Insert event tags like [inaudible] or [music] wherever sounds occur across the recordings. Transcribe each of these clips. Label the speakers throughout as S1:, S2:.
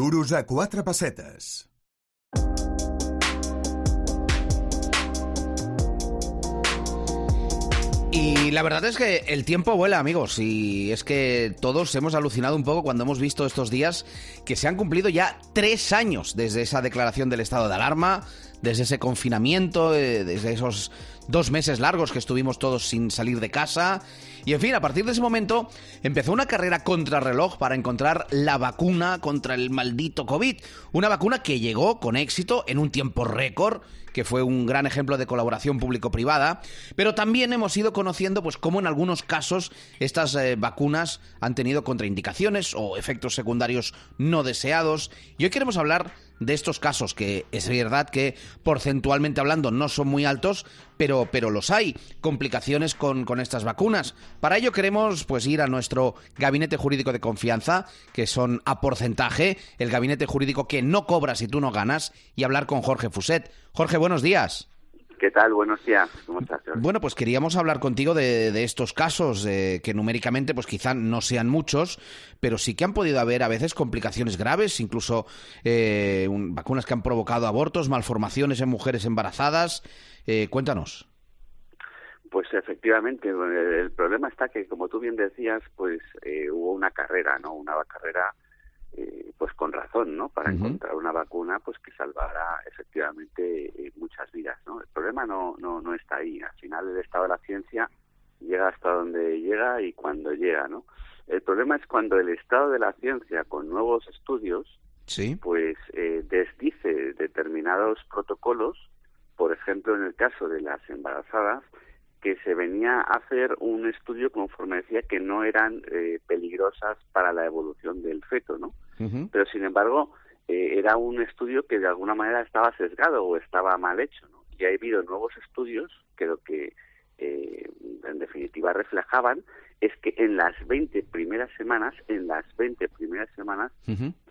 S1: Duros a.
S2: Y la verdad es que el tiempo vuela, amigos, y es que todos hemos alucinado un poco cuando hemos visto estos días que se han cumplido ya tres años desde esa declaración del estado de alarma, desde ese confinamiento, eh, desde esos dos meses largos que estuvimos todos sin salir de casa. Y en fin, a partir de ese momento empezó una carrera contrarreloj para encontrar la vacuna contra el maldito COVID. Una vacuna que llegó con éxito en un tiempo récord, que fue un gran ejemplo de colaboración público-privada, pero también hemos ido conociendo pues cómo en algunos casos estas eh, vacunas han tenido contraindicaciones o efectos secundarios no deseados. Y hoy queremos hablar de estos casos, que es verdad que porcentualmente hablando no son muy altos, pero, pero los hay, complicaciones con, con estas vacunas. Para ello queremos pues ir a nuestro gabinete jurídico de confianza, que son a porcentaje, el gabinete jurídico que no cobra si tú no ganas, y hablar con Jorge Fuset. Jorge, buenos días.
S3: ¿Qué tal? Buenos días. ¿Cómo estás?
S2: Bueno, pues queríamos hablar contigo de, de estos casos eh, que numéricamente pues quizá no sean muchos, pero sí que han podido haber a veces complicaciones graves, incluso eh, un- vacunas que han provocado abortos, malformaciones en mujeres embarazadas. Eh, cuéntanos.
S3: Pues efectivamente, el el problema está que, como tú bien decías, pues eh, hubo una carrera, ¿no? Una carrera, eh, pues con razón, ¿no? Para encontrar una vacuna, pues que salvara efectivamente eh, muchas vidas, ¿no? El problema no, no, no está ahí. Al final, el estado de la ciencia llega hasta donde llega y cuando llega, ¿no? El problema es cuando el estado de la ciencia, con nuevos estudios,
S2: Sí.
S3: pues eh, desdice determinados protocolos, por ejemplo, en el caso de las embarazadas, que se venía a hacer un estudio conforme decía que no eran eh, peligrosas para la evolución del feto, ¿no? Pero sin embargo, eh, era un estudio que de alguna manera estaba sesgado o estaba mal hecho, ¿no? Y ha habido nuevos estudios que lo que eh, en definitiva reflejaban es que en las 20 primeras semanas, en las 20 primeras semanas,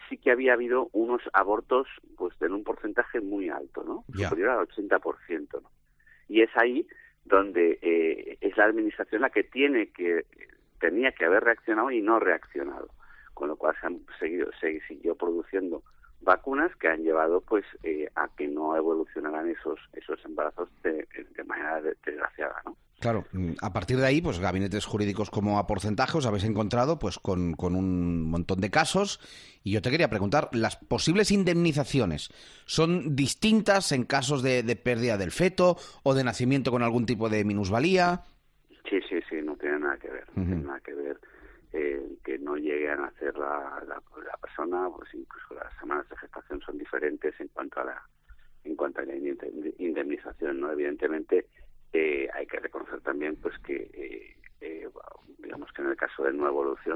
S3: sí que había habido unos abortos pues en un porcentaje muy alto, ¿no?
S2: Ya.
S3: Superior al 80%, ¿no? Y es ahí donde eh, es la administración la que tiene que tenía que haber reaccionado y no reaccionado, con lo cual se han seguido se siguió produciendo vacunas que han llevado pues eh, a que no evolucionaran esos esos embarazos de, de.
S2: Claro, mm, a partir de ahí, pues gabinetes jurídicos como a porcentaje os habéis encontrado pues con, con un montón de casos. Y yo te quería preguntar, ¿las posibles indemnizaciones son distintas en casos de, de pérdida del feto o de nacimiento con algún tipo de minusvalía?
S3: Sí, sí, sí, no tiene nada que ver, no tiene nada que ver eh, que no llegue a nacer la, la, la persona, pues incluso las semanas de gestación son diferentes en cuanto a la en cuanto a la inde- indemnización, ¿no? Evidentemente eh, hay que reconocer también, pues que eh, eh, digamos que en el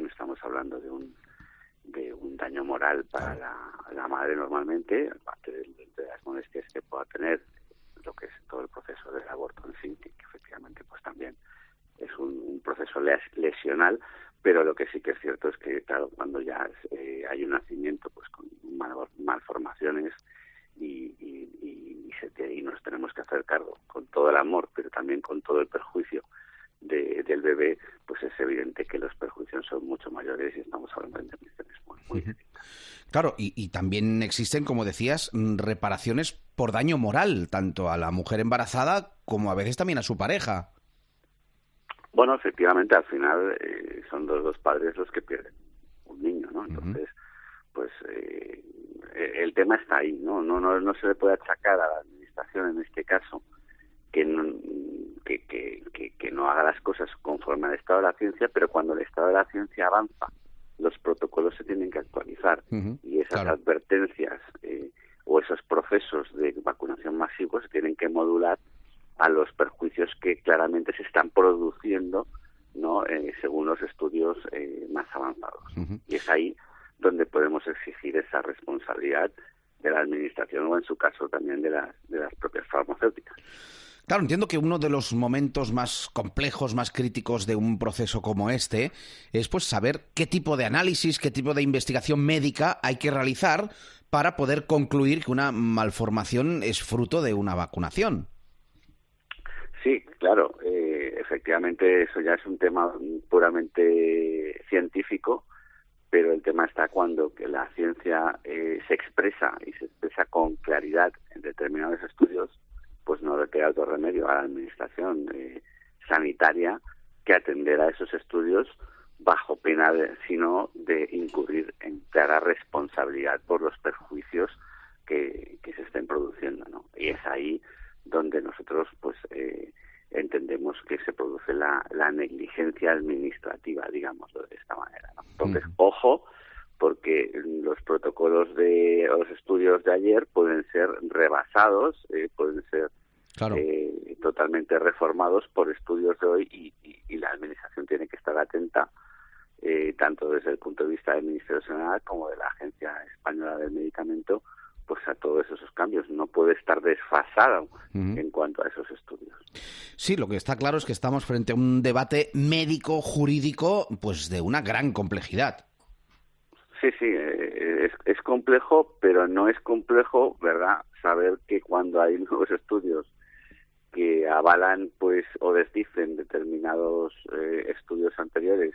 S3: estamos hablando de un de un daño moral para la, madre normalmente, aparte de, las molestias que pueda tener lo que es todo el proceso del aborto en sí, que, efectivamente pues también es un, un proceso les- lesional, pero lo que sí que es cierto es que, claro, cuando ya eh, hay un nacimiento pues con mal- malformaciones y, y, y, y se y nos tenemos que hacer cargo con todo el amor, pero también con todo el perjuicio de- del bebé, pues es evidente que los perjuicios son mucho mayores y estamos hablando de indemnizaciones muy, muy.
S2: Claro, y, y también existen, como decías, mm, reparaciones por daño moral, tanto a la mujer embarazada como a veces también a su pareja.
S3: Bueno, efectivamente, al final eh, son los dos padres los que pierden un niño, ¿no? Entonces, pues eh, el tema está ahí, ¿no? No, no no se le puede achacar a la administración en este caso que no, que, que, que, que no haga las cosas conforme al estado de la ciencia, pero cuando el estado de la ciencia avanza, los protocolos se tienen que actualizar. Y esas
S2: claro.
S3: advertencias eh, o esos procesos de vacunación masivos se tienen que modular a los perjuicios que claramente se están produciendo no Eh, según los estudios eh, más avanzados. Y es ahí donde podemos exigir esa responsabilidad de la administración o en su caso también de las de las propias farmacéuticas
S2: Claro, entiendo que uno de los momentos más complejos, más críticos de un proceso como este es pues saber qué tipo de análisis, qué tipo de investigación médica hay que realizar para poder concluir que una malformación es fruto de una vacunación.
S3: Sí, claro, eh, efectivamente eso ya es un tema puramente científico, pero el tema está cuando que la ciencia eh, se expresa y se expresa con claridad en determinados estudios, pues no le queda otro remedio a la administración eh, sanitaria que atender a esos estudios bajo pena de, sino de incurrir en clara responsabilidad por los perjuicios que, que se estén produciendo, ¿no? Y es ahí donde nosotros, pues, eh, entendemos que se produce la, la negligencia administrativa, digámoslo de esta manera. ¿no? Entonces, ojo, porque los protocolos de los estudios de ayer pueden ser rebasados, eh, pueden ser eh, totalmente reformados por estudios de hoy y, y, la administración tiene que estar atenta eh, tanto desde el punto de vista del Ministerio Nacional como de la Agencia Española del Medicamento pues a todos esos cambios. No puede estar desfasado en cuanto a esos estudios.
S2: Sí, lo que está claro es que estamos frente a un debate médico jurídico, pues de una gran complejidad.
S3: Sí, sí, eh, es, es complejo, pero no es complejo, ¿verdad? Saber que cuando hay [laughs] nuevos estudios que avalan, pues, o desdicen determinados eh, estudios anteriores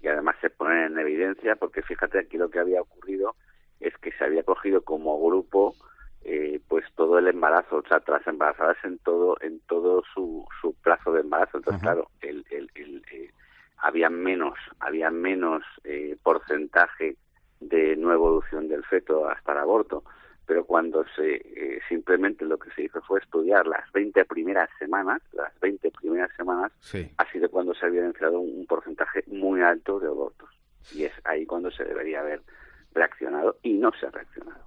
S3: y además se ponen en evidencia, porque fíjate aquí lo que había ocurrido es que se había cogido como grupo eh, pues todo el embarazo, o sea, las embarazadas en todo en todo su, su plazo de embarazo. Entonces, claro, el, el, el eh, había menos había menos eh, porcentaje de no evolución del feto hasta el aborto. Pero cuando se eh, simplemente lo que se hizo fue estudiar las 20 primeras semanas, las 20 primeras semanas, ha sido cuando se ha evidenciado un porcentaje muy alto de abortos. Y es ahí cuando se debería haber reaccionado y no se ha reaccionado.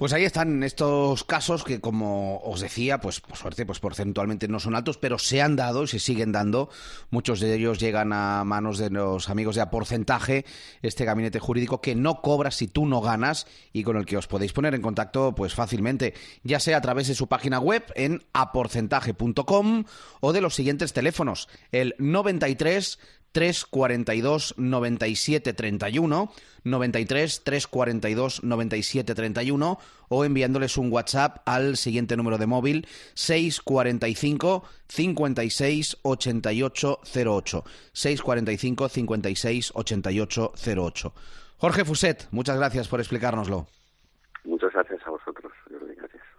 S2: Pues ahí están estos casos que, como os decía, pues por suerte, pues porcentualmente no son altos, pero se han dado y se siguen dando. Muchos de ellos llegan a manos de los amigos de a porcentaje, este gabinete jurídico que no cobra si tú no ganas y con el que os podéis poner en contacto, pues fácilmente, ya sea a través de su página web en aporcentaje.com o de los siguientes teléfonos, el 93 342 97 31, 93 342 97 31 o enviándoles un WhatsApp al siguiente número de móvil 645 56 88 08. 645 56 88 08. Jorge Fuset, muchas gracias por explicárnoslo.
S3: Muchas gracias.